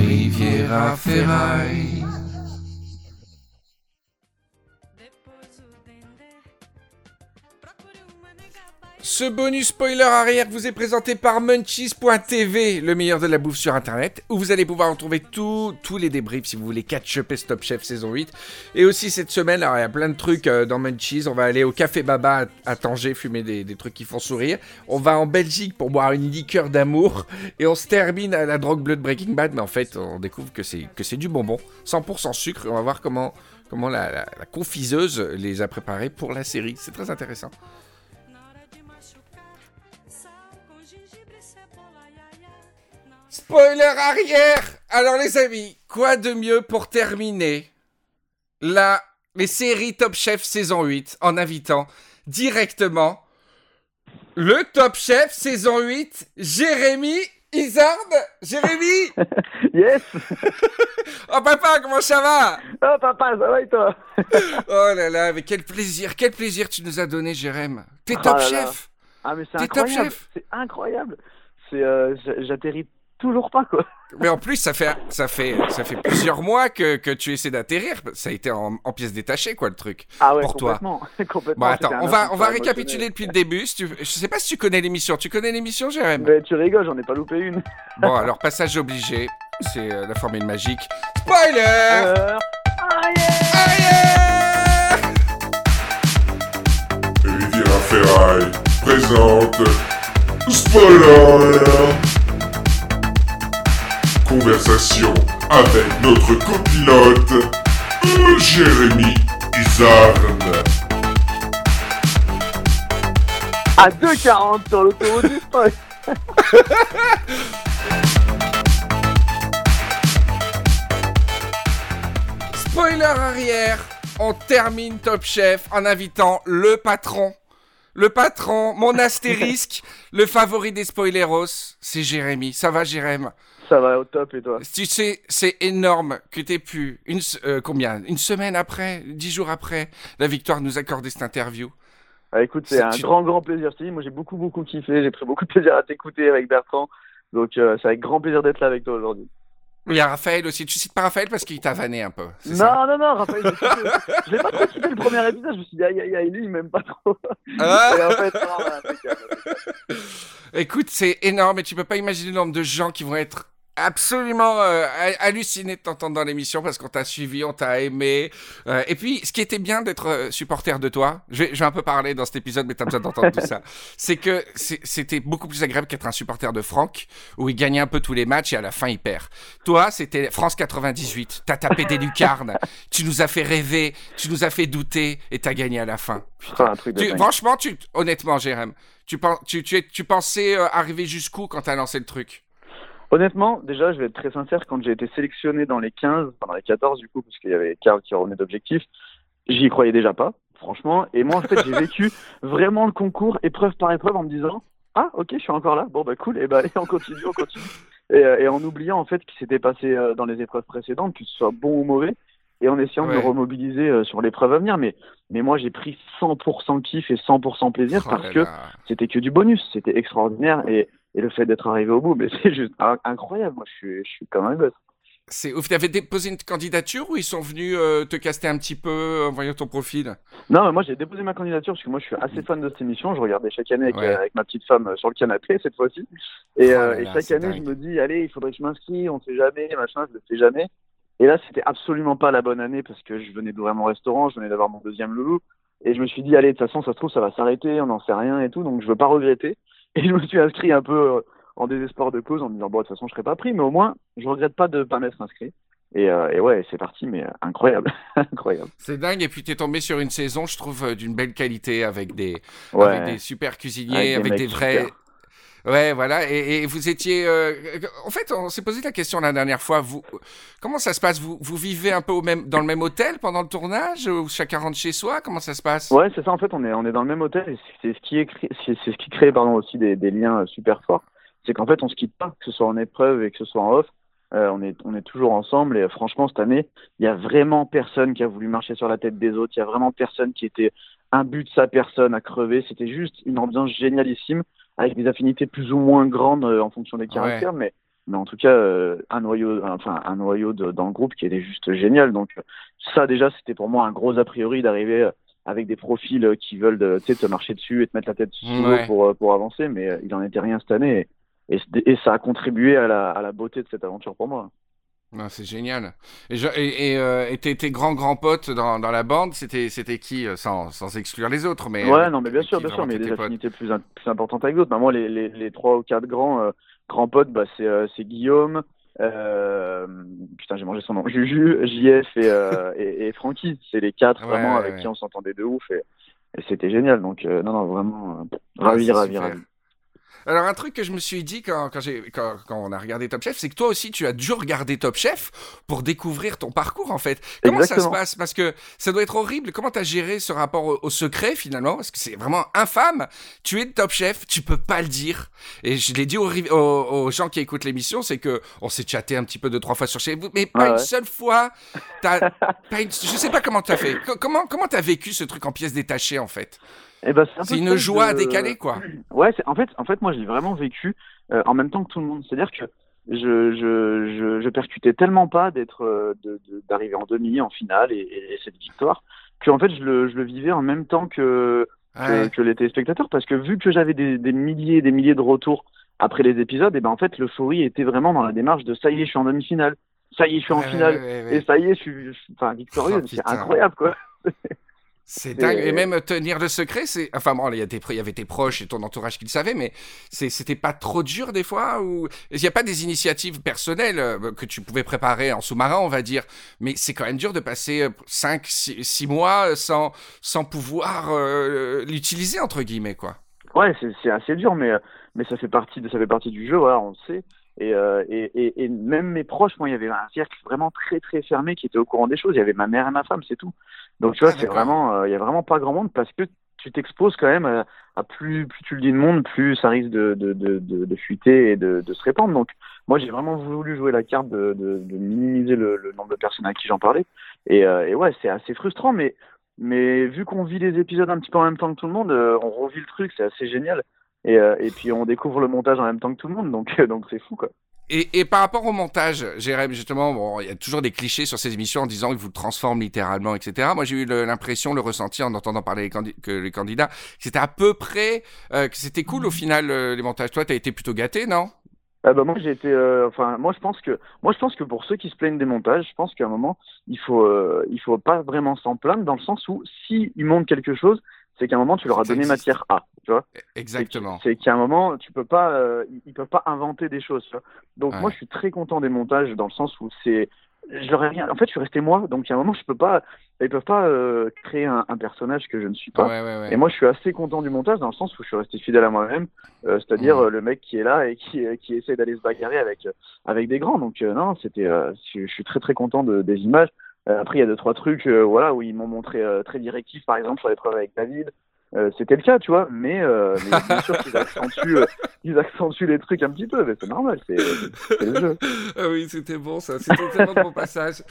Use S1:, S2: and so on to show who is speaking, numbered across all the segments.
S1: Riviera Ferraille. Ce bonus spoiler arrière vous est présenté par Munchies.tv, le meilleur de la bouffe sur internet, où vous allez pouvoir retrouver tous les débriefs si vous voulez catch-up et Stop Chef saison 8. Et aussi cette semaine, il y a plein de trucs euh, dans Munchies. On va aller au Café Baba à, Tanger fumer des, trucs qui font sourire. On va en Belgique pour boire une liqueur d'amour. Et on se termine à la drogue bleue de Breaking Bad, mais en fait, on découvre que c'est du bonbon, 100% sucre. On va voir comment, comment la, la confiseuse les a préparés pour la série. C'est très intéressant. Spoiler arrière. Alors les amis, quoi de mieux pour terminer la, les séries Top Chef saison 8 en invitant directement le Top Chef saison 8, Jérémy Isard Jérémy
S2: Yes.
S1: Oh papa, comment ça va?
S2: Oh papa, ça va et toi?
S1: Oh là là, mais quel plaisir, quel plaisir tu nous as donné Jérémy T'es oh Top Chef?
S2: Ah mais c'est incroyable. C'est incroyable. C'est, euh, j'atterris toujours pas quoi.
S1: Mais en plus, ça fait, ça fait, ça fait plusieurs mois que, que tu essaies d'atterrir. Ça a été en, en pièces détachées, quoi, le truc.
S2: Ah ouais,
S1: pour
S2: complètement.
S1: Toi. complètement. Bon, attends, on va, on va récapituler depuis le début. Si tu... Je sais pas si tu connais l'émission. Tu connais l'émission, Jérém?
S2: Mais tu rigoles, j'en ai pas loupé une.
S1: bon, alors, passage obligé. C'est euh, la formule magique. Spoiler euh...
S3: Ferraille présente Spoiler conversation avec notre copilote Jérémy Isarn.
S2: À 2,40 sur l'autoroute du spoil.
S1: Spoiler arrière, on termine Top Chef en invitant le patron. Le patron, mon astérisque, le favori des spoileros, c'est Jérémy. Ça va, Jérémy
S2: ça va au top et toi
S1: Tu sais, c'est énorme que tu aies pu, une, euh, combien? Une semaine après, dix jours après, la victoire nous accorder cette interview.
S2: Ah, écoute, c'est un grand, grand plaisir. moi, j'ai beaucoup, beaucoup kiffé. J'ai pris beaucoup de plaisir à t'écouter avec Bertrand. Donc, euh, c'est avec grand plaisir d'être là avec toi aujourd'hui.
S1: Il y a Raphaël aussi. Tu cites pas Raphaël parce qu'il t'a vanné un peu.
S2: Non, non, non, Raphaël. Je l'ai pas trop cité le premier épisode. Je me suis dit, aïe, aïe, aïe, lui, il m'aime pas trop. Ah. en fait, non,
S1: Écoute, c'est énorme et tu peux pas imaginer le nombre de gens qui vont être absolument euh, halluciné de t'entendre dans l'émission parce qu'on t'a suivi, on t'a aimé. Euh, et puis, ce qui était bien d'être euh, supporter de toi, je vais, un peu parler dans cet épisode, mais t'as besoin d'entendre tout ça, c'est que c'était beaucoup plus agréable qu'être un supporter de Franck, où il gagnait un peu tous les matchs et à la fin il perd. Toi, c'était France 98, t'as tapé des lucarnes, tu nous as fait rêver, tu nous as fait douter et t'as gagné à la fin. franchement, tu, honnêtement, Jérém, tu, tu, tu, tu pensais arriver jusqu'où quand t'as lancé le truc?
S2: Honnêtement, déjà, je vais être très sincère, quand j'ai été sélectionné dans les 15, pendant les 14 du coup, parce qu'il y avait Carl qui revenait d'objectif, j'y croyais déjà pas, franchement. Et moi, en fait, j'ai vécu vraiment le concours épreuve par épreuve en me disant Ah, ok, je suis encore là, bon, bah cool, et bah, allez, on continue, on continue. Et, euh, et en oubliant en fait ce qui s'était passé euh, dans les épreuves précédentes, que ce soit bon ou mauvais, et en essayant de me remobiliser euh, sur l'épreuve à venir. Mais, mais moi, j'ai pris 100% kiff et 100% plaisir oh parce que c'était que du bonus, c'était extraordinaire. Et et le fait d'être arrivé au bout, mais c'est juste incroyable. Moi, je suis, je suis comme un gosse.
S1: C'est ouf. Tu avais déposé une candidature ou ils sont venus euh, te caster un petit peu en voyant ton profil?
S2: Non, moi j'ai déposé ma candidature parce que moi je suis assez fan de cette émission. Je regardais chaque année avec, euh, ma petite femme euh, sur le canapé cette fois-ci. Et, oh et chaque année je me dis, allez, il faudrait que je m'inscris, on ne sait jamais, machin, je le fais jamais. Et là, c'était absolument pas la bonne année parce que je venais d'ouvrir mon restaurant, je venais d'avoir mon deuxième loulou. Et je me suis dit, allez, de toute façon, ça se trouve, ça va s'arrêter, on n'en sait rien et tout, donc je veux pas regretter. Et je me suis inscrit un peu euh, en désespoir de cause en me disant, bon, de toute façon, je serai pas pris, mais au moins, je regrette pas de pas m'être inscrit. Et, euh, et, ouais, c'est parti, mais euh, incroyable, incroyable.
S1: C'est dingue. Et puis tu es tombé sur une saison, je trouve, d'une belle qualité avec des, avec des super cuisiniers, avec, des, vrais, Ouais, voilà. Et, vous étiez. Euh, en fait, on s'est posé la question la dernière fois. Vous, comment ça se passe? Vous, vous vivez un peu dans le même hôtel pendant le tournage ou chacun rentre chez soi? Comment ça se passe?
S2: Ouais, c'est ça. En fait, on est, dans le même hôtel c'est ce qui est, c'est ce qui crée pardon aussi des, liens euh, super forts. C'est qu'en fait, on se quitte pas, que ce soit en épreuve et que ce soit en off. Euh, on est, on est toujours ensemble et franchement cette année, il y a vraiment personne qui a voulu marcher sur la tête des autres. Il y a vraiment personne qui était un but de sa personne à crever. C'était juste une ambiance génialissime avec des affinités plus ou moins grandes euh, en fonction des caractères, mais, mais en tout cas euh, un noyau, enfin un noyau de, dans le groupe qui était juste génial. Donc ça déjà c'était pour moi un gros a priori d'arriver avec des profils qui veulent te marcher dessus et te mettre la tête sous l'eau pour, pour avancer, mais il en était rien cette année. Et, et, ça a contribué à la, à la beauté de cette aventure pour moi.
S1: C'est génial. Et, et, et, tes, tes, grands grands potes dans, dans la bande, c'était c'était qui sans, sans exclure les autres, mais
S2: ouais, non, mais bien sûr, bien sûr, mais des affinités plus, plus importantes avec d'autres. Bah, moi, les, les, les trois ou quatre grands grands potes, bah, c'est c'est Guillaume, euh, putain, j'ai mangé son nom. Juju, JF et, euh, et, et Francky. C'est les quatre vraiment avec qui on s'entendait de ouf et, et c'était génial. Donc, euh, non, non, vraiment, ravi, ravi, ravi.
S1: Alors, un truc que je me suis dit quand, quand, quand, quand on a regardé Top Chef, c'est que toi aussi, tu as dû regarder Top Chef pour découvrir ton parcours, en fait. Comment ça se passe? Parce que ça doit être horrible. Comment tu as géré ce rapport au, secret, finalement? Parce que c'est vraiment infâme. Tu es de Top Chef, tu peux pas le dire. Et je l'ai dit aux, aux, gens qui écoutent l'émission, c'est que on s'est chatté un petit peu deux, trois fois sur chez vous, mais pas une seule fois. As, pas une, je sais pas comment tu as fait. Comment comment as vécu ce truc en pièces détachées, en fait?
S2: Eh ben,
S1: c'est une joie décalée, quoi.
S2: Ouais, en fait, en fait, moi, j'ai vraiment vécu euh, en même temps que tout le monde. C'est-à-dire que je, je, je, je, percutais tellement pas d'être, euh, d'arriver en demi, en finale et, et, cette victoire, que en fait, je le, je le vivais en même temps que, que, les téléspectateurs, parce que vu que j'avais des, des milliers et des milliers de retours après les épisodes, et eh ben en fait, l'euphorie était vraiment dans la démarche de ça y est, je suis en demi-finale, ça y est, je suis en finale, et ça y est, je suis, enfin, victorieux, oh, c'est incroyable, quoi.
S1: C'est dingue. Et même tenir le secret, c'est. Enfin, bon, il y, avait tes proches et ton entourage qui le savaient, mais c'était pas trop dur des fois ou Il n'y a pas des initiatives personnelles euh, que tu pouvais préparer en sous-marin, on va dire, mais c'est quand même dur de passer 5, euh, 6, mois sans, sans pouvoir euh, l'utiliser, entre guillemets, quoi.
S2: Ouais, c'est assez dur, mais, mais ça, fait partie de, ça fait partie du jeu, voilà, on le sait. Et, et, et, même mes proches, moi, il y avait un cercle vraiment très très fermé qui était au courant des choses. Il y avait ma mère et ma femme, c'est tout. Donc tu vois, ah, c'est vraiment, euh, il y a vraiment pas grand monde parce que tu t'exposes quand même à, plus, plus tu le dis de monde, plus ça risque de, de, de, de, fuiter et de, de se répandre. Donc moi j'ai vraiment voulu jouer la carte de, de, minimiser le, le, nombre de personnes à qui j'en parlais. Et, euh, et ouais, c'est assez frustrant, mais mais vu qu'on vit les épisodes un petit peu en même temps que tout le monde, euh, on revit le truc, c'est assez génial. Et, et puis on découvre le montage en même temps que tout le monde, donc donc c'est fou quoi.
S1: Et, par rapport au montage, Jérém, justement, bon, il y a toujours des clichés sur ces émissions en disant qu'ils vous transforment littéralement, etc. Moi, j'ai eu l'impression, le ressenti en entendant parler les que les candidats, que c'était à peu près, euh, que c'était cool au final euh, les montages. Toi, tu as été plutôt gâté, non?
S2: Ah bah moi j'ai été euh, enfin moi je pense que moi je pense que pour ceux qui se plaignent des montages je pense qu'à un moment il faut il faut pas vraiment s'en plaindre dans le sens où si ils montent quelque chose c'est qu'à un moment tu leur as donné matière à, tu vois.
S1: Exactement.
S2: C'est qu'à un moment tu peux pas, euh, ils peuvent pas inventer des choses. Tu vois donc moi je suis très content des montages dans le sens où c'est, je leur ai rien. En fait je suis resté moi, donc à un moment je peux pas, ils peuvent pas euh, créer un, un, personnage que je ne suis pas.
S1: Ouais, ouais, ouais.
S2: Et moi je suis assez content du montage dans le sens où je suis resté fidèle à moi-même, euh, c'est-à-dire le mec qui est là et qui, qui essaie d'aller se bagarrer avec avec des grands. Donc non, c'était, je, suis très très content de, des images. Euh, après, il y a deux trois trucs, euh, voilà, où ils m'ont montré euh, très directif, par exemple sur l'épreuve avec David. c'était le cas, tu vois, mais, mais bien sûr qu'ils accentuent, ils accentuent les trucs un petit peu, mais c'est normal, c'est le jeu.
S1: ah oui, c'était bon ça, c'était tellement bon passage.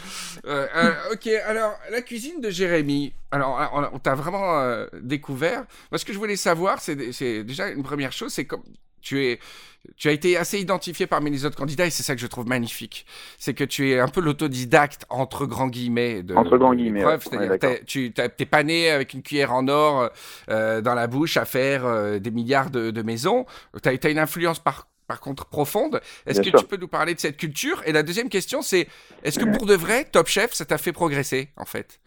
S1: ok, alors la cuisine de Jérémy, alors on, on t'a vraiment découvert. Moi, ce que je voulais savoir, c'est déjà une première chose, c'est comme tu es tu as été assez identifié parmi les autres candidats et c'est ça que je trouve magnifique. C'est que tu es un peu l'autodidacte entre grands guillemets de
S2: entre grands guillemets.
S1: C'est-à-dire tu t'es pas né avec une cuillère en or euh, dans la bouche à faire euh, des milliards de, de maisons. Tu as, as, une influence par par contre profonde. Est-ce que tu peux nous parler de cette culture? Et la deuxième question, c'est est-ce que pour de vrai, Top Chef, ça t'a fait progresser en fait?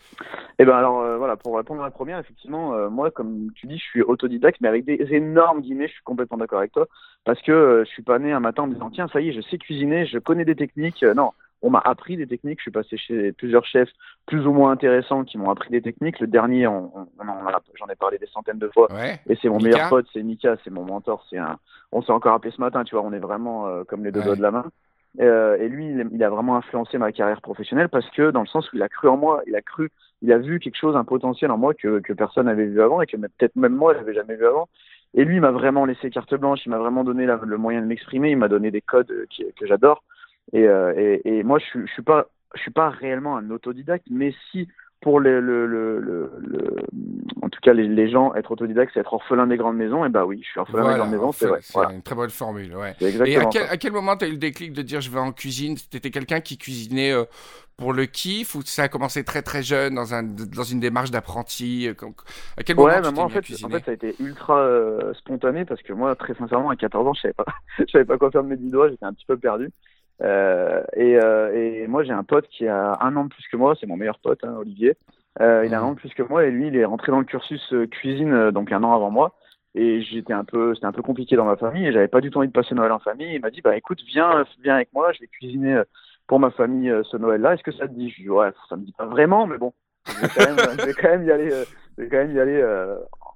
S2: Eh ben alors euh, voilà, pour répondre à la première, effectivement, euh, moi, comme tu dis, je suis autodidacte, mais avec des énormes guillemets, je suis complètement d'accord avec toi, parce que euh, je suis pas né un matin en me disant tiens, ça y est, je sais cuisiner, je connais des techniques. non, on m'a appris des techniques. Je suis passé chez plusieurs chefs plus ou moins intéressants qui m'ont appris des techniques. Le dernier, j'en ai parlé des centaines de fois. Et c'est mon meilleur pote, c'est Mika, c'est mon mentor. C'est un, on s'est encore appelé ce matin, tu vois. On est vraiment euh, comme les deux doigts de la main. Euh, et lui, il, a vraiment influencé ma carrière professionnelle parce que dans le sens où il a cru en moi, il a cru, il a vu quelque chose, un potentiel en moi que, que personne n'avait vu avant et que peut-être même moi, je n'avais jamais vu avant. Et lui, il m'a vraiment laissé carte blanche, il m'a vraiment donné le moyen de m'exprimer, il m'a donné des codes euh, que j'adore. Et, euh, et, et, moi, je, je suis pas, je suis pas réellement un autodidacte, mais si pour le, le, le, le, en tout cas les, les, gens être autodidactes, c'est être orphelin des grandes maisons. Et bah oui, je suis orphelin des grandes maisons, c'est vrai.
S1: C'est une très bonne formule, ouais. Et à quel, à quel, moment tu as eu le déclic de dire je vais en cuisine? T'étais quelqu'un qui cuisinait euh, pour le kiff ou ça a commencé très très jeune dans, un, dans une démarche d'apprenti euh, À quel moment
S2: ouais, tu moi, en fait, en fait, ça a été ultra euh, spontané parce que moi, très sincèrement, à 14 ans, je savais pas, je savais pas quoi faire de mes dix doigts, j'étais un petit peu perdu. Euh, et, euh, et, moi, j'ai un pote qui a un an de plus que moi, c'est mon meilleur pote, hein, Olivier. Euh, il a un an de plus que moi et lui, il est rentré dans le cursus cuisine donc un an avant moi. Et j'étais un peu, c'était un peu compliqué dans ma famille et j'avais pas du tout envie de passer Noël en famille. Il m'a dit, bah écoute, viens, viens avec moi, je vais cuisiner pour ma famille ce Noël-là. Est-ce que ça te dit? Je lui dis, ouais, ça me dit pas vraiment, mais bon, je vais quand même, je vais quand même y aller, je vais quand même y aller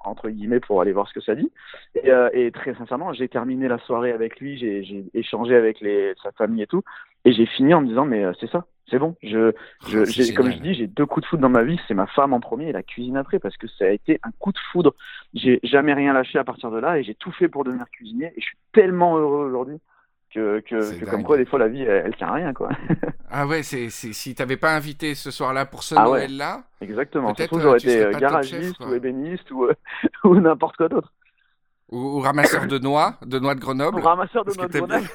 S2: entre guillemets pour aller voir ce que ça dit. Et, euh, et très sincèrement, j'ai terminé la soirée avec lui, j'ai échangé avec les, sa famille et tout, et j'ai fini en me disant mais euh, c'est ça, c'est bon. Je, je j'ai, comme je dis, j'ai deux coups de foudre dans ma vie, c'est ma femme en premier et la cuisine après, parce que ça a été un coup de foudre. J'ai jamais rien lâché à partir de là et j'ai tout fait pour devenir cuisinier et je suis tellement heureux aujourd'hui que, que, comme quoi des fois la vie elle, tient à rien quoi.
S1: ah ouais, c'est, si t'avais pas invité ce soir-là pour ce ah Noël-là.
S2: Exactement. Peut-être j'aurais été euh, garagiste ou ébéniste ou, ou n'importe quoi d'autre.
S1: Ou, ramasseur de noix, de noix de Grenoble.
S2: Ou ramasseur de noix de Grenoble.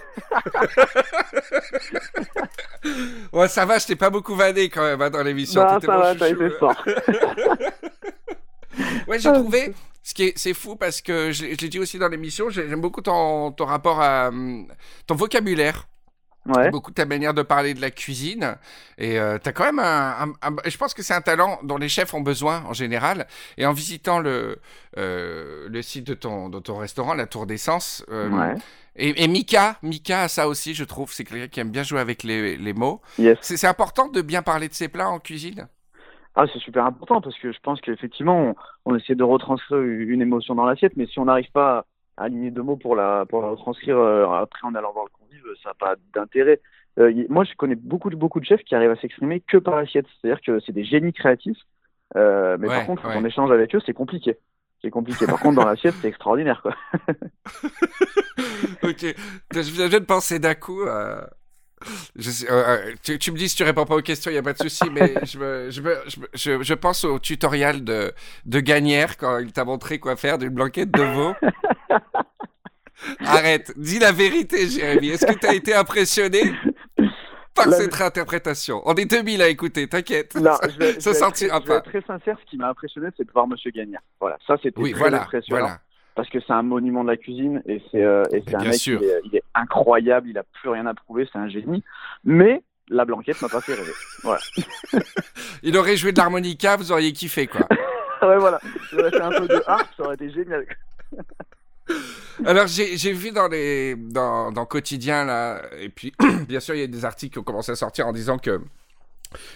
S1: ouais, ça va, je t'ai pas beaucoup vanné quand même hein, dans l'émission.
S2: Bah, ça va, t'as été fort.
S1: ouais, j'ai trouvé, ce qui est, c'est fou parce que je, je l'ai dit aussi dans l'émission, j'aime beaucoup ton, ton rapport à hum, ton vocabulaire. Ouais. Beaucoup ta manière de parler de la cuisine. Et euh, tu as quand même un, Je pense que c'est un talent dont les chefs ont besoin en général. Et en visitant le, euh, le site de ton, de ton restaurant, la Tour d'Essence, euh, ouais. et, et, Mika, Mika a ça aussi, je trouve. C'est quelqu'un qui aime bien jouer avec les, les mots.
S2: Yes.
S1: C'est important de bien parler de ses plats en cuisine?
S2: Ah, c'est super important parce que je pense qu'effectivement, on, on, essaie de retranscrire une émotion dans l'assiette, mais si on n'arrive pas à aligner deux mots pour la, pour la retranscrire euh, après en allant voir le convive, ça n'a pas d'intérêt. Euh, moi, je connais beaucoup de, beaucoup de chefs qui arrivent à s'exprimer que par l'assiette, c'est-à-dire que c'est des génies créatifs, euh, mais par contre, quand on échange avec eux, c'est compliqué. C'est compliqué. Par contre, dans l'assiette, c'est extraordinaire, quoi.
S1: ok. Je viens de penser d'un coup à je, euh, euh, tu, tu, me dis si tu réponds pas aux questions, il n'y a pas de souci, mais je, je, je, je, pense au tutoriel de, de Gagnère quand il t'a montré quoi faire d'une blanquette de veau. Arrête, dis la vérité, Jérémy. Est-ce que tu as été impressionné par cette réinterprétation? On est 2000 à écouter, t'inquiète.
S2: Non, je ça sortira pas. être très sincère, ce qui m'a impressionné, c'est de voir Monsieur Gagnère. Voilà, ça c'était oui, très voilà, impressionnant. Voilà parce que c'est un monument de la cuisine et c'est euh, un mec il est, il est, incroyable, il a plus rien à prouver, c'est un génie. Mais la blanquette m'a pas fait rêver. Voilà.
S1: il aurait joué de l'harmonica, vous auriez kiffé quoi.
S2: ouais voilà, j'aurais fait un peu de harpe, ça aurait été génial.
S1: Alors j'ai vu dans les dans, dans quotidien là et puis bien sûr il y a des articles qui ont commencé à sortir en disant que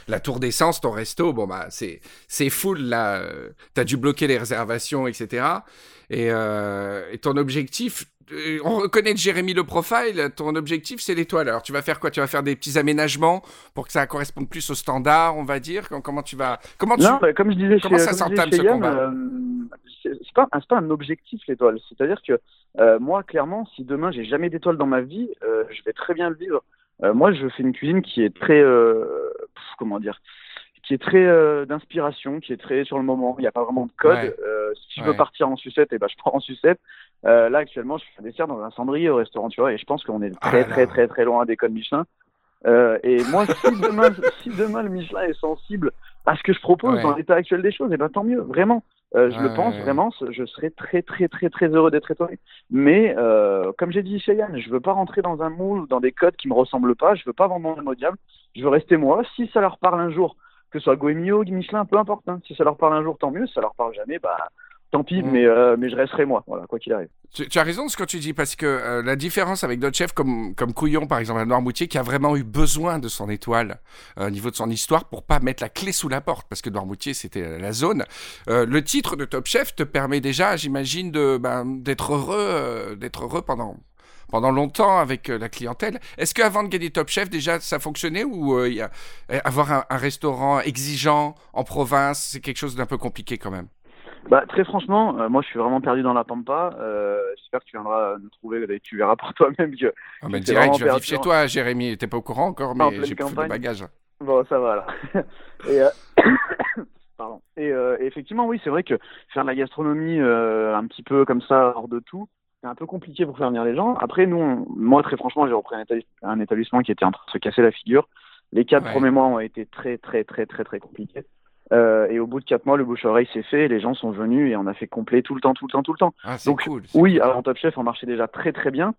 S1: la tour d'essence, ton resto, bon bah c'est c'est full là. Euh, t'as dû bloquer les réservations, etc. Et, euh, et ton objectif, euh, on reconnaît Jérémy le profile, ton objectif c'est l'étoile. Alors tu vas faire quoi? Tu vas faire des petits aménagements pour que ça corresponde plus au standard, on va dire? Comment tu vas Comment tu...
S2: Non, bah, comme je disais comment ça s'entame ce combat? euh, C'est pas, pas, un objectif l'étoile. C'est-à-dire que moi, clairement, si demain j'ai jamais d'étoile dans ma vie, je vais très bien le vivre. Euh, moi, je fais une cuisine qui est très, comment dire, qui est très euh, d'inspiration, qui est très sur le moment. Il n'y a pas vraiment de code. Euh, si je veux partir en sucette, et eh ben, je pars en sucette. Euh, là, actuellement, je fais un dessert dans un cendrier au restaurant, tu vois, et je pense qu'on est ah très, très, très, très loin des codes Michelin. Euh, et moi, si demain, si demain le Michelin est sensible à ce que je propose dans l'état actuel des choses, et ben tant mieux, vraiment. Euh, je le pense vraiment, je serais très très très très heureux d'être étonné. Mais euh, comme j'ai dit chez Yann, je veux pas rentrer dans un moule, dans des codes qui me ressemblent pas. Je veux pas vendre mon diable. Je veux rester moi. Si ça leur parle un jour, que ce soit Goemio, Michelin, peu importe. Hein. Si ça leur parle un jour, tant mieux. Si ça leur parle jamais, bah tant pis, mm. mais, euh, mais je resterai moi, voilà, quoi qu'il arrive.
S1: Tu, tu, as raison de ce que tu dis, parce que euh, la différence avec d'autres chefs comme, comme Couillon, par exemple, à Noirmoutier, qui a vraiment eu besoin de son étoile euh, au niveau de son histoire pour pas mettre la clé sous la porte, parce que Noirmoutier, c'était la zone. le titre de Top Chef te permet déjà, j'imagine, de ben, d'être heureux, d'être heureux pendant pendant longtemps avec euh, la clientèle. Est-ce qu'avant de gagner Top Chef, déjà, ça fonctionnait ou euh, y a, euh, avoir un, restaurant exigeant en province, c'est quelque chose d'un peu compliqué quand même?
S2: Bah, très franchement, moi je suis vraiment perdu dans la pampa. J'espère que tu viendras nous trouver et tu verras par toi-même que.
S1: Ah, mais direct, je vais vivre chez toi, Jérémy. T'es pas au courant encore, mais j'ai plus de bagages.
S2: Bon, ça va là. et, Pardon. Et, euh, et effectivement, oui, c'est vrai que faire de la gastronomie euh, un petit peu comme ça, hors de tout, c'est un peu compliqué pour faire venir les gens. Après, nous, on- moi, très franchement, j'ai repris un, établis- un établissement qui était en train de se casser la figure. Les quatre
S1: Ouais.
S2: premiers mois ont été très, très, très, très, très compliqués. Euh, et au bout de quatre mois, le bouche-oreille s'est fait, les gens sont venus et on a fait complet tout le temps, tout le temps, tout le temps.
S1: Ah,
S2: Donc,
S1: cool.
S2: Oui, avant Top Chef, on marchait déjà très très bien.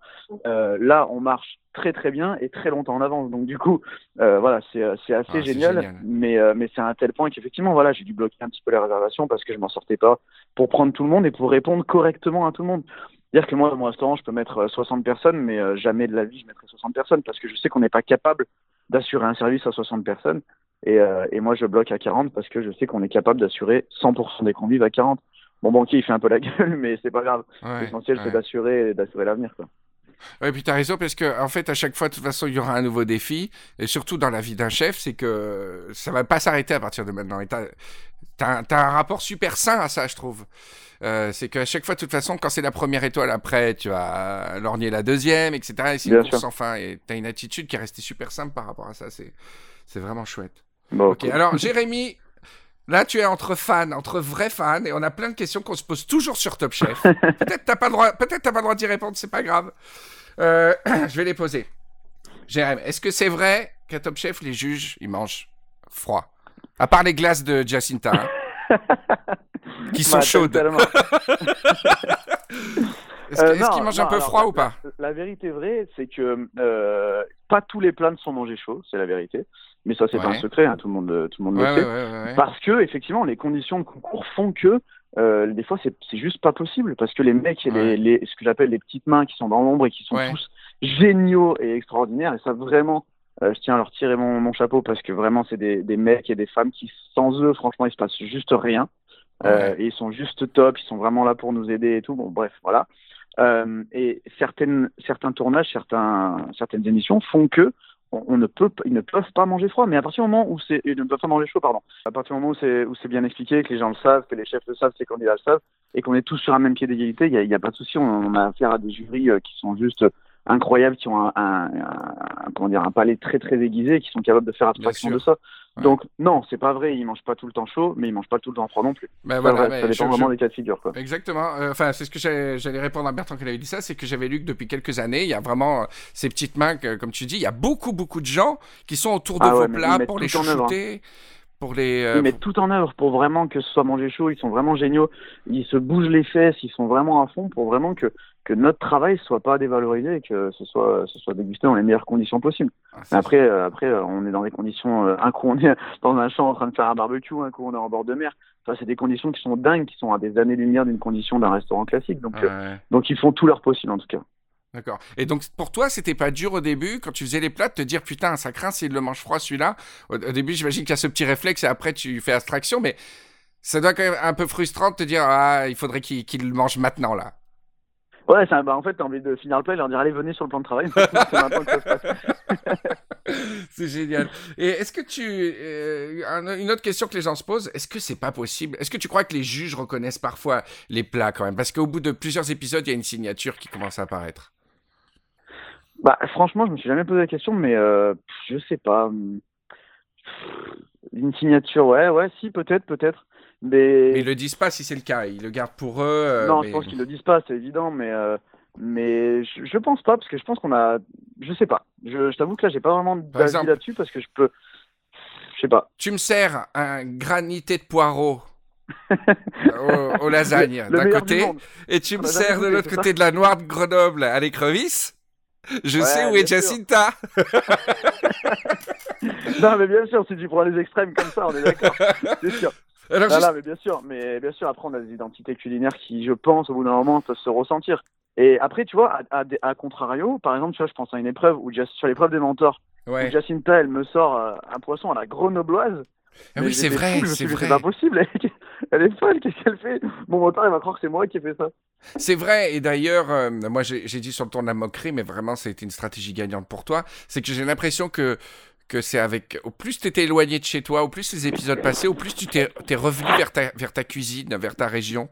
S2: Euh, là, on marche très très bien et très longtemps en avance. Donc du coup, euh, voilà, c'est assez
S1: Ah,
S2: génial.
S1: génial.
S2: Mais mais c'est à un tel point qu'effectivement, voilà, j'ai dû bloquer un petit peu les réservations parce que je m'en sortais pas pour prendre tout le monde et pour répondre correctement à tout le monde. Dire que moi, dans mon restaurant, je peux mettre euh, 60 personnes, mais jamais de la vie je mettrai 60 personnes parce que je sais qu'on n'est pas capable d'assurer un service à 60 personnes. Et, euh, et moi, je bloque à 40 parce que je sais qu'on est capable d'assurer 100% des convives à 40. Mon banquier, il fait un peu la gueule, mais c'est pas grave.
S1: Ouais,
S2: L'essentiel,
S1: ouais.
S2: c'est d'assurer, d'assurer l'avenir, quoi.
S1: Ouais, puis t'as raison parce que en fait à chaque fois de toute façon il y aura un nouveau défi et surtout dans la vie d'un chef c'est que ça va pas s'arrêter à partir de maintenant et t'as t'as un- rapport super sain à ça je trouve Euh, c'est qu'à chaque fois de toute façon quand c'est la première étoile après tu vas lorgner la deuxième etc et c'est une course sans fin et t'as une attitude qui est restée super simple par rapport à ça c'est c'est vraiment chouette
S2: Bon,
S1: ok
S2: cool.
S1: alors Jérémy Là, tu es entre fans, entre vrais fans, et on a plein de questions qu'on se pose toujours sur Top Chef. Peut-être t'as pas le droit, peut-être t'as pas le droit d'y répondre, c'est pas grave. Euh, je vais les poser. Jérém, est-ce que c'est vrai qu'à Top Chef, les juges, ils mangent froid? À part les glaces de Jacinta, hein, qui sont
S2: Bah,
S1: chaudes. Est-ce
S2: Euh,
S1: est
S2: non,
S1: qu'ils mangent un peu
S2: alors,
S1: froid
S2: la-
S1: ou pas
S2: La vérité vraie, c'est que euh, pas tous les plats ne sont mangés chauds, c'est la vérité. Mais ça, c'est pas un secret, hein, tout le monde, tout le monde
S1: Ouais,
S2: le sait.
S1: ouais.
S2: Parce que effectivement, les conditions de concours font que euh, des fois, c'est juste pas possible. Parce que les mecs et les, les, ce que j'appelle les petites mains qui sont dans l'ombre et qui sont tous géniaux et extraordinaires, et ça vraiment, euh, je tiens à leur tirer mon, mon chapeau parce que vraiment, c'est des, des mecs et des femmes qui, sans eux, franchement, il se passe juste rien. Euh,
S1: Ouais.
S2: et ils sont juste top, ils sont vraiment là pour nous aider et tout. Bon, bref, voilà. Euh, et certaines, certains tournages, certains, certaines émissions font que on, ne peut, ils ne peuvent pas manger froid. Mais à partir du moment où c'est, ils ne peuvent pas manger chaud, pardon. À partir du moment où c'est, où c'est bien expliqué, que les gens le savent, que les chefs le savent, que les candidats le savent, et qu'on est tous sur un même pied d'égalité, il y a, il y a pas de souci. On, on a affaire à des jurys euh, qui sont juste incroyables, qui ont un, un, un- comment dire, un palais très très aiguisé, qui sont capables de faire abstraction de ça.
S1: Ouais.
S2: Donc non, c'est pas vrai. Ils mangent pas tout le temps chaud, mais ils mangent pas tout le temps froid non plus. Ça,
S1: voilà,
S2: vrai,
S1: mais
S2: ça dépend
S1: je-
S2: vraiment des cas de figure, quoi.
S1: Exactement. Euh, Enfin, c'est ce que j'allais répondre à Bertrand quand avait dit ça, c'est que j'avais lu que depuis quelques années, il y a vraiment euh, ces petites mains, que, comme tu dis, il y a beaucoup, beaucoup de gens qui sont autour de
S2: Ah
S1: vos
S2: ouais,
S1: plats pour les
S2: en hein.
S1: chouchouter, pour les... euh,
S2: Ils mettent tout en œuvre pour vraiment que ce soit mangé chaud. Ils sont vraiment géniaux. Ils se bougent les fesses. Ils sont vraiment à fond pour vraiment que, que notre travail soit pas dévalorisé et que ce soit, ce soit dégusté dans les meilleures conditions possibles.
S1: ah,
S2: après, euh, après, euh, on est dans des conditions. euh, un coup, on est dans un champ en train de faire un barbecue. Un coup, on est en bord de mer. Ça, c'est des conditions qui sont dingues, qui sont à des années-lumière d'une condition d'un restaurant classique. Donc,
S1: Ouais.
S2: donc, ils font tout leur possible en tout cas.
S1: D'accord. Et donc, pour toi, c'était pas dur au début, quand tu faisais les plats, de te dire, putain, ça craint s'il le mange froid, celui-là? Au, au début, j'imagine qu'il y a ce petit réflexe et après, tu fais abstraction, mais ça doit quand même un peu frustrant de te dire, ah, il faudrait qu'il le mange maintenant, là.
S2: Ouais, bah, en fait, t'as envie de finir le plat et leur dire allez, venez sur le plan de travail. C'est
S1: génial. Et est-ce que tu... euh, un- une autre question que les gens se posent, est-ce que c'est pas possible? Est-ce que tu crois que les juges reconnaissent parfois les plats quand même? Parce qu'au bout de plusieurs épisodes, il y a une signature qui commence à apparaître.
S2: Bah, franchement, je me suis jamais posé la question, mais euh, je sais pas. Une signature, ouais, ouais, si, peut-être, peut-être. Mais,
S1: Mais ils le disent pas si c'est le cas, ils le gardent pour eux. euh,
S2: non,
S1: mais-
S2: je pense qu'ils le disent pas, c'est évident, mais euh, mais je, je pense pas parce que je pense qu'on a, je sais pas. Je, je t'avoue que là, j'ai pas vraiment d'avis là-dessus parce que je peux, je sais pas.
S1: Tu me sers un granité de poireaux au, au lasagne
S2: Le
S1: d'un côté et tu me sers de l'autre côté de la noire de Grenoble à l'écrevisse. Je
S2: Ouais,
S1: sais où est. Jacinta.
S2: Non, mais bien sûr, si tu prends les extrêmes comme ça, on est d'accord. c'est sûr.
S1: Alors,
S2: Non,
S1: juste-
S2: non, mais bien sûr, mais bien sûr, après, on a des identités culinaires qui, je pense, au bout d'un moment, peuvent se ressentir. Et après, tu vois, à, à, à contrario, par exemple, tu vois, je pense à une épreuve où, sur l'épreuve des mentors,
S1: ouais.
S2: où Jacinta, elle me sort euh, un poisson à la grenobloise.
S1: Ah oui, c'est vrai, c'est vrai.
S2: C'est pas possible, elle, est folle, qu'est-ce qu'elle fait? Mon mentor, il va croire que c'est moi qui ai fait ça.
S1: C'est vrai, et d'ailleurs, euh, moi j'ai j'ai dit sur le ton de la moquerie, mais vraiment ça a été une stratégie gagnante pour toi, c'est que j'ai l'impression que, que c'est avec... Au plus tu étais éloigné de chez toi, au plus les épisodes passaient, au plus tu t'es t'es revenu vers ta, vers ta cuisine, vers ta région.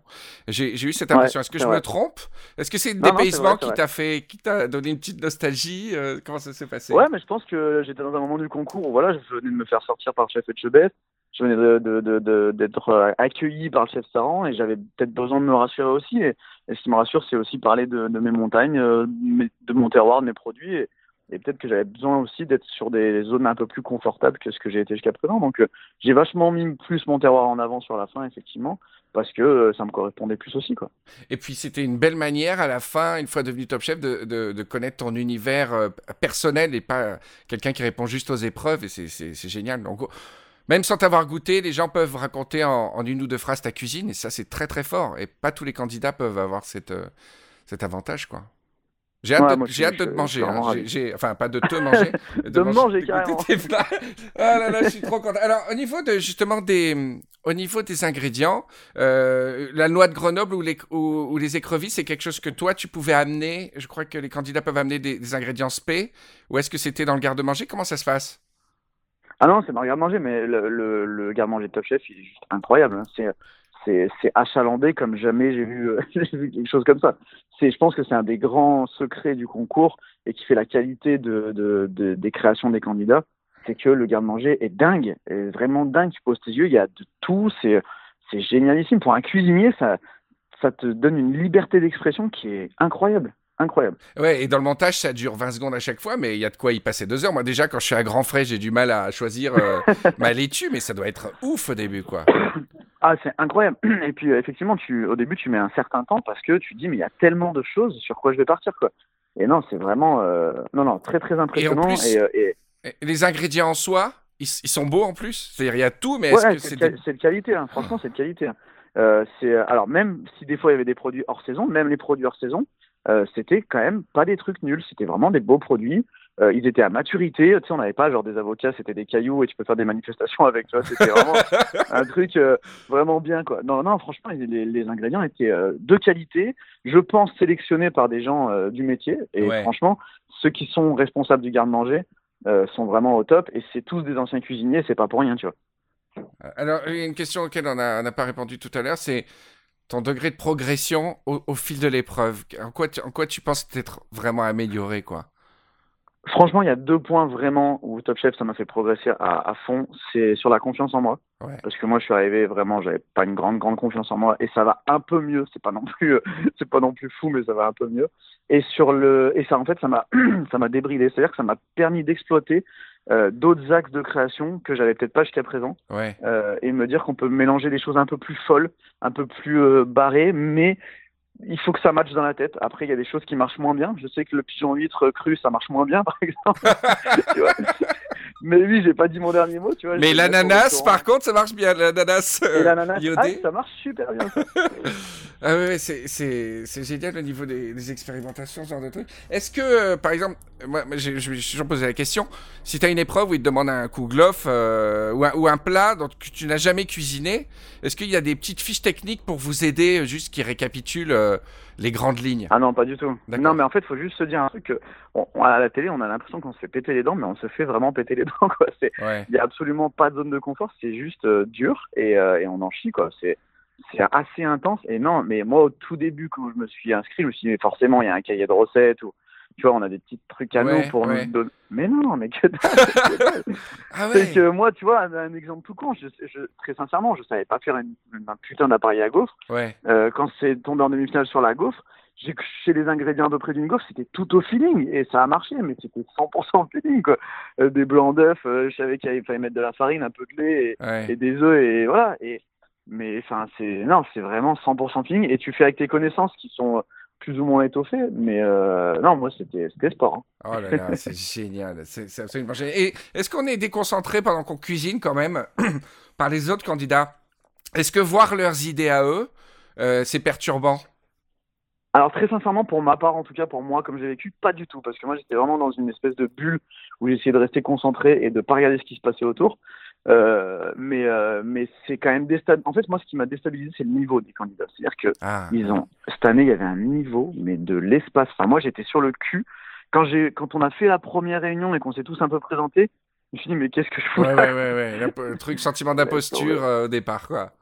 S1: J'ai j'ai eu cette
S2: Ouais,
S1: impression. Est-ce que je me trompe? Est-ce que c'est le
S2: Non, non, c'est
S1: dépaysement
S2: vrai, c'est
S1: qui
S2: vrai.
S1: t'a fait, qui t'a donné une petite nostalgie Euh, Comment ça s'est passé?
S2: Ouais, mais je pense que j'étais dans un moment du concours où voilà, je venais de me faire sortir par Chef Etchebest. je venais de, de, de, de- d'être euh, accueilli par le chef Saran et j'avais peut-être besoin de me rassurer aussi. Et, et ce qui me rassure, c'est aussi parler de, mes montagnes, euh, de mon terroir, de mes produits. Et, et peut-être que j'avais besoin aussi d'être sur des zones un peu plus confortables que ce que j'ai été jusqu'à présent. Donc euh, j'ai vachement mis plus mon terroir en avant sur la fin, effectivement, parce que euh, ça me correspondait plus aussi. quoi.
S1: Et puis c'était une belle manière à la fin, une fois devenu Top Chef, de, connaître ton univers euh, personnel et pas quelqu'un qui répond juste aux épreuves. Et c'est- génial. Donc, oh, même sans t'avoir goûté, les gens peuvent raconter en, une ou deux phrases ta cuisine. Et ça, c'est très très fort. Et pas tous les candidats peuvent avoir cet avantage, quoi. J'ai hâte,
S2: Ouais,
S1: de, j'ai hâte de te manger. hein. J'ai- j'ai- enfin, pas de te manger.
S2: De me manger,
S1: d'écouter
S2: carrément.
S1: Ah là là, je suis trop content. Alors, au niveau de justement des, au niveau des ingrédients, euh, la noix de Grenoble ou les, ou, ou les écrevisses, c'est quelque chose que toi tu pouvais amener. Je crois que les candidats peuvent amener des, des ingrédients spé. Ou est-ce que c'était dans le garde-manger? Comment ça se passe?
S2: Ah non, c'est dans le garde-manger, mais le, le, le garde-manger de Top Chef, il est juste incroyable. hein. C'est, c'est, achalandé comme jamais j'ai vu, euh, j'ai vu quelque chose comme ça. C'est, je pense que c'est un des grands secrets du concours et qui fait la qualité de, de, de- des créations des candidats. C'est que le garde-manger est dingue, est vraiment dingue. Tu poses tes yeux, il y a de tout. C'est, c'est génialissime. Pour un cuisinier, ça, ça te donne une liberté d'expression qui est incroyable. Incroyable.
S1: Ouais, et dans le montage, ça dure 20 secondes à chaque fois, mais il y a de quoi y passer deux heures. Moi, déjà, quand je suis à grand frais, j'ai du mal à choisir euh, ma laitue, mais ça doit être ouf au début, quoi.
S2: Ah, c'est incroyable. Et puis, euh, effectivement, tu, au début, tu mets un certain temps parce que tu dis, mais il y a tellement de choses sur quoi je vais partir, quoi. Et non, c'est vraiment, euh, non, non, très, très impressionnant.
S1: plus-
S2: euh, et,
S1: Et les ingrédients en soi, ils, ils sont beaux en plus. C'est-à-dire, il y a tout, mais
S2: ouais, c'est de, de qualité, hein. franchement, c'est de qualité. hein. Euh, c'est, alors, même si des fois il y avait des produits hors saison, même les produits hors saison, euh, c'était quand même pas des trucs nuls. C'était vraiment des beaux produits. Euh, ils étaient à maturité. Tu sais, on n'avait pas genre des avocats, c'était des cailloux et tu peux faire des manifestations avec. Tu vois, c'était vraiment un truc euh, vraiment bien quoi. Non, non, franchement, les, les ingrédients étaient de qualité. Je pense sélectionnés par des gens du métier. Et
S1: Ouais.
S2: franchement, ceux qui sont responsables du garde-manger sont vraiment au top. Et c'est tous des anciens cuisiniers. C'est pas pour rien, tu vois.
S1: Alors, il y a une question auquel on n'a pas répondu tout à l'heure, c'est ton degré de progression au, au fil de l'épreuve. En quoi, tu, en quoi tu penses t'être vraiment amélioré, quoi?
S2: Franchement, il y a deux points vraiment où Top Chef ça m'a fait progresser à, à fond. C'est sur la confiance en moi.
S1: Ouais.
S2: Parce que moi, je suis arrivé vraiment, j'avais pas une grande, grande confiance en moi, et ça va un peu mieux. C'est pas non plus, euh, c'est pas non plus fou, mais ça va un peu mieux. Et sur le, et ça, en fait, ça m'a, ça m'a débridé. C'est-à-dire que ça m'a permis d'exploiter euh, d'autres axes de création que j'avais peut-être pas jusqu'à présent,
S1: Ouais.
S2: euh, et me dire qu'on peut mélanger des choses un peu plus folles, un peu plus euh, barrées, mais il faut que ça matche dans la tête. Après, il y a des choses qui marchent moins bien. Je sais que le pigeon huître cru, ça marche moins bien, par exemple. Mais oui, j'ai pas dit mon dernier mot, tu vois.
S1: Mais
S2: vais
S1: l'ananas, par contre, ça marche bien, l'ananas euh,
S2: l'ananas, ah, ça marche super bien. Ça.
S1: Ah ouais, c'est- c'est c'est génial au niveau des, des expérimentations, ce genre de trucs. Est-ce que, euh, par exemple, moi, je suis toujours posé la question, si tu as une épreuve où ils te demandent un kouglof euh, ou, un, ou un plat dont que tu n'as jamais cuisiné, est-ce qu'il y a des petites fiches techniques pour vous aider, euh, juste qui récapitulent euh, les grandes lignes
S2: Ah non, pas du tout. Non, mais en fait, faut juste se dire un truc. que, on- on- à la télé, on a l'impression qu'on se fait péter les dents, mais on se fait vraiment péter les dents.
S1: Ouais.
S2: il y a absolument pas de zone de confort. C'est juste euh, dur et, euh, et on en chie quoi. C'est c'est assez intense. Et non, mais moi au tout début quand je me suis inscrit, je me suis dit mais forcément il y a un cahier de recettes ou tu vois on a des petits trucs à
S1: Ouais,
S2: nous pour
S1: ouais.
S2: nous donner. Mais non, mais que dalle.
S1: Ah
S2: C'est que moi, tu vois, un, un exemple tout con. Je, je, très sincèrement, je savais pas faire une, une- un putain d'appareil à gaufre. Euh, quand c'est tombé en demi-finale sur la gaufre, j'ai chez les ingrédients à peu près d'une gaufre, c'était tout au feeling et ça a marché, mais c'était 100% feeling quoi. Euh, des blancs d'œufs, euh, je savais qu'il fallait mettre de la farine, un peu de lait et des œufs et voilà. Et mais enfin c'est non, c'est vraiment 100% feeling et tu fais avec tes connaissances qui sont plus ou moins étoffées. Mais euh, non, moi c'était sport. hein.
S1: Oh là là, c'est génial, c'est c'est absolument génial. Et est-ce qu'on est déconcentré pendant qu'on cuisine quand même par les autres candidats? Est-ce que voir leurs idées à eux, euh, c'est perturbant?
S2: Alors très sincèrement, pour ma part, en tout cas pour moi, comme j'ai vécu, pas du tout, parce que moi j'étais vraiment dans une espèce de bulle où j'essayais de rester concentré et de pas regarder ce qui se passait autour. Euh, mais euh, mais c'est quand même déstabilisé. En fait, moi, ce qui m'a déstabilisé, c'est le niveau des candidats. C'est-à-dire que
S1: Ah,
S2: ils ont cette année, il y avait un niveau, mais de l'espace. Enfin, moi, j'étais sur le cul quand j'ai quand on a fait la première réunion et qu'on s'est tous un peu présentés. Je me suis dit mais qu'est-ce que je fous
S1: ouais,
S2: là
S1: ouais, ouais, ouais. Le truc sentiment d'imposture euh, au départ, quoi.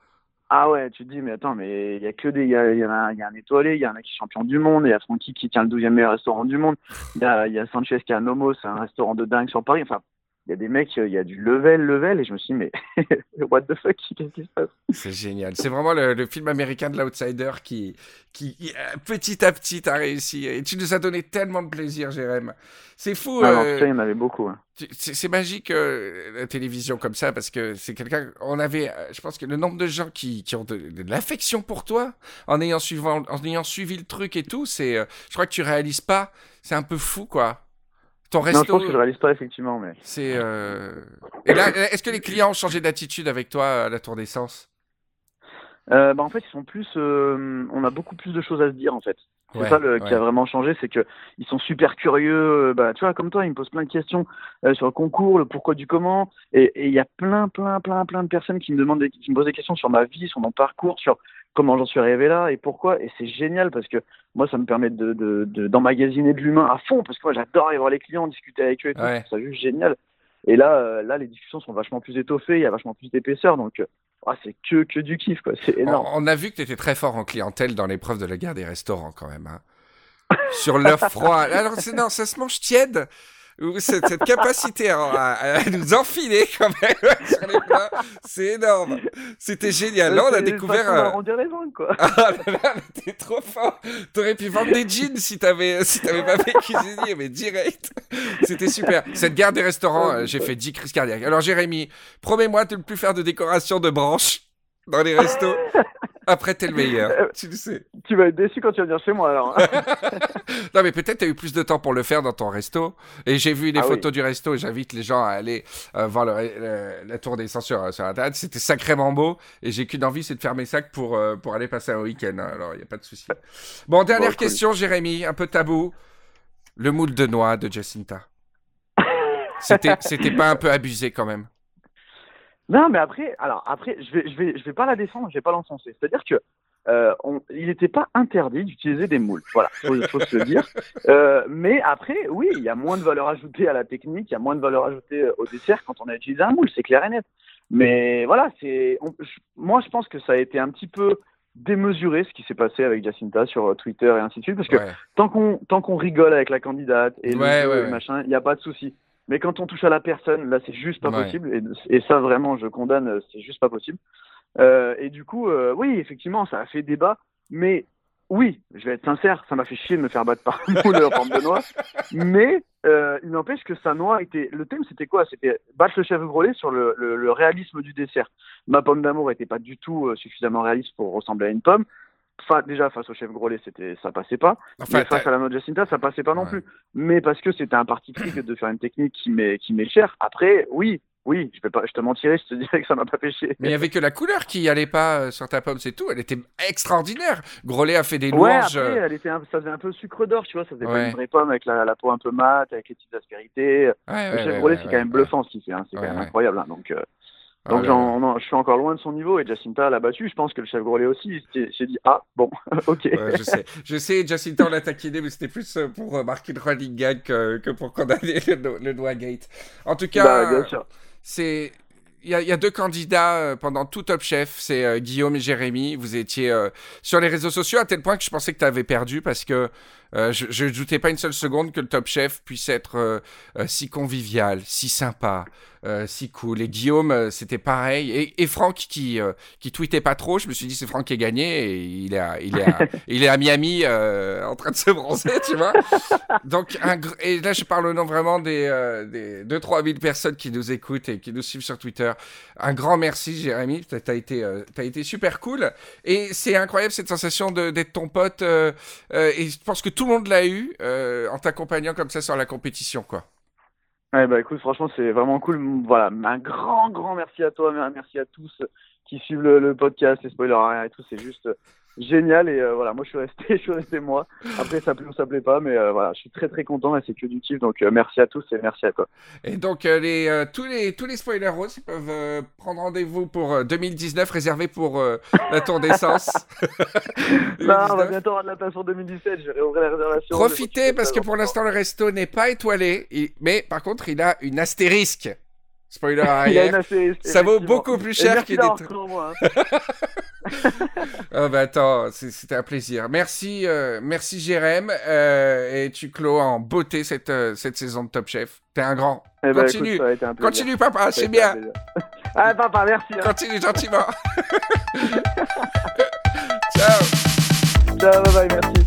S2: Ah ouais, tu te dis, mais attends, mais il y a que des. Il y, a, y, en a, il y a un étoilé, il y a un mec qui est champion du monde, il y a Francky qui tient le 12e meilleur restaurant du monde, il y a, y a Sanchez qui a Nomos, un restaurant de dingue sur Paris. Enfin, il y a des mecs, il y a du level, level, et je me suis dit, mais what the fuck, qu'est-ce qui se passe?
S1: C'est génial. C'est vraiment le, le, film américain de l'outsider qui, qui, petit à petit, a réussi. Et tu nous as donné tellement de plaisir, Jérém. C'est fou.
S2: Ah, euh, ça, il y en avait beaucoup. Hein.
S1: C'est magique, euh, la télévision comme ça, parce que c'est quelqu'un. On avait, euh, je pense que le nombre de gens qui, qui ont de, de l'affection pour toi, en ayant, suivant, en ayant suivi le truc et tout, c'est, je crois que tu réalises pas. C'est un peu fou, quoi.
S2: Ton resto. Non, je pense que je réalise pas effectivement, mais.
S1: C'est. Euh... Et là, est-ce que les clients ont changé d'attitude avec toi à la Tour d'essence?
S2: Euh, bah en fait, ils sont plus. Euh, on a beaucoup plus de choses à se dire en fait. C'est ça le, qui a vraiment changé, c'est que ils sont super curieux. Euh, bah, tu vois, comme toi, ils me posent plein de questions euh, sur le concours, le pourquoi du comment. Et il y a plein, plein, plein, plein de personnes qui me demandent, des, qui me posent des questions sur ma vie, sur mon parcours, sur comment j'en suis arrivé là et pourquoi. Et c'est génial parce que moi, ça me permet de, d'emmagasiner de, de l'humain à fond parce que moi, j'adore aller voir les clients, discuter avec eux et tout. C'est juste génial. Et là, euh, là, les discussions sont vachement plus étoffées, il y a vachement plus d'épaisseur, donc ah, c'est que, que du kiff, quoi. C'est énorme.
S1: On, a vu que tu étais très fort en clientèle dans l'épreuve de la guerre des restaurants, quand même. Hein. Sur l'œuf froid. Alors, non, ça se mange tiède cette, cette capacité à, nous enfiler quand même sur les plats, c'est énorme. C'était génial. Là, on a découvert.
S2: On les quoi.
S1: Ah là là, t'es trop fort. T'aurais pu vendre des jeans si t'avais si t'avais pas fait cuisinier, mais direct. C'était super. Cette guerre des restaurants, euh, j'ai fait 10 crises cardiaques. Alors, Jérémy, promets-moi de ne plus faire de décoration de branches dans les restos. Après, t'es le meilleur. Euh, tu le sais.
S2: Tu vas être déçu quand tu vas venir chez moi, alors.
S1: non, mais peut-être t'as eu plus de temps pour le faire dans ton resto. Et j'ai vu les ah photos du resto et j'invite les gens à aller euh, voir la tour des censures euh, sur Internet. C'était sacrément beau. Et j'ai qu'une envie, c'est de faire mes sacs pour, pour aller passer un week-end. Hein. Alors, il n'y a pas de souci. Bon, dernière question, Jérémy, un peu tabou. Le moule de noix de Jacinta. C'était pas un peu abusé quand même?
S2: Non, mais après, alors après, je vais, je vais, je vais pas la défendre, je vais pas l'enfoncer. C'est-à-dire que euh, on, il n'était pas interdit d'utiliser des moules. Voilà, faut, faut se le dire. Euh, mais après, oui, il y a moins de valeur ajoutée à la technique, il y a moins de valeur ajoutée euh, au dessert quand on a utilisé un moule, c'est clair et net. Mais voilà, c'est, moi je pense que ça a été un petit peu démesuré ce qui s'est passé avec Jacinta sur Twitter et ainsi de suite, parce que tant qu'on tant qu'on rigole avec la candidate et le machin, il n'y a pas de souci. Mais quand on touche à la personne, là, c'est juste pas possible. Et, et, ça, vraiment, je condamne, c'est juste pas possible. Euh, et du coup, euh, oui, effectivement, ça a fait débat. Mais oui, je vais être sincère, ça m'a fait chier de me faire battre par un moule en forme de noix. Mais euh, il n'empêche que sa noix était. Le thème, c'était quoi? C'était battre le chef grelé sur le, le, le, réalisme du dessert. Ma pomme d'amour était pas du tout euh, suffisamment réaliste pour ressembler à une pomme déjà face au chef Grolet, c'était ça passait pas. mais face à la note Jacinta, ça passait pas non plus. Mais parce que c'était un parti pris de faire une technique qui m'est qui m'est chère. Après, oui, oui, je peux pas, je te mentirais, je te dirais que ça m'a pas pêché.
S1: Mais il y avait que la couleur qui allait pas euh, sur ta pomme, c'est tout. Elle était extraordinaire. Grolet a fait des louanges.
S2: Ouais, après, elle était ça faisait un peu sucre d'or, tu vois. Ça faisait pas une vraie pomme avec la, la, peau un peu mate, avec les petites aspérités. le chef Grolet, c'est quand même bluffant ce qu'il fait. Hein. C'est quand même incroyable. Hein. Donc, euh, donc ah je suis encore loin de son niveau et Jacinta l'a battu. Je pense que le chef Grolet aussi s'est dit ah bon ok.
S1: je sais, je sais. Jacinta on l'a taquiné mais c'était plus euh, pour euh, marquer le running gag que, que pour condamner le, le doigt gate. En tout cas, bah, c'est il y, a, y, a deux candidats euh, pendant tout Top Chef, c'est Guillaume et Jérémy. Vous étiez sur les réseaux sociaux à tel point que je pensais que tu avais perdu parce que je ne doutais pas une seule seconde que le Top Chef puisse être si convivial, si sympa, euh, si cool. Et Guillaume, euh, c'était pareil. Et, et Franck qui, euh, qui tweetait pas trop, je me suis dit c'est Franck qui a gagné et il est à, il est à, il est à Miami en train de se bronzer, tu vois. Donc, un, et là je parle au nom vraiment des, des 2-3 000 personnes qui nous écoutent et qui nous suivent sur Twitter. Un grand merci Jérémy, tu as, été, as été super cool. Et c'est incroyable cette sensation d'être ton pote. et je pense que tout le monde l'a eu en t'accompagnant comme ça sur la compétition, quoi.
S2: Ouais, bah écoute, franchement, c'est vraiment cool. Voilà, un grand, grand merci à toi, merci à tous qui suivent le, le podcast, les spoilers et tout. C'est juste génial et euh, voilà moi je suis resté je suis resté moi. Après ça plaît ou ça plaît pas mais euh, voilà je suis très très content et c'est que du kiff donc euh, merci à tous et merci à toi.
S1: Et donc les tous les tous les spoilers roses peuvent prendre rendez-vous pour 2019 réservé pour la tour d'essence
S2: non on va bientôt avoir de la place pour 2017 je vais réouvrir la réservation
S1: profitez parce que pour l'instant le resto n'est pas étoilé mais par contre il a une astérisque Spoiler arrière.
S2: assez-
S1: Ça vaut beaucoup plus cher
S2: en moi, hein.
S1: Ah bah attends, c'est- c'était un plaisir. Merci, euh, merci Jérém. euh, et tu clôt en beauté cette, euh, cette saison de Top Chef. T'es un grand.
S2: Eh ben,
S1: Continue.
S2: écoute, un.
S1: Continue papa, c'est bien.
S2: Ah, papa, merci. hein.
S1: Continue gentiment. Ciao.
S2: Ciao, bye bye, merci.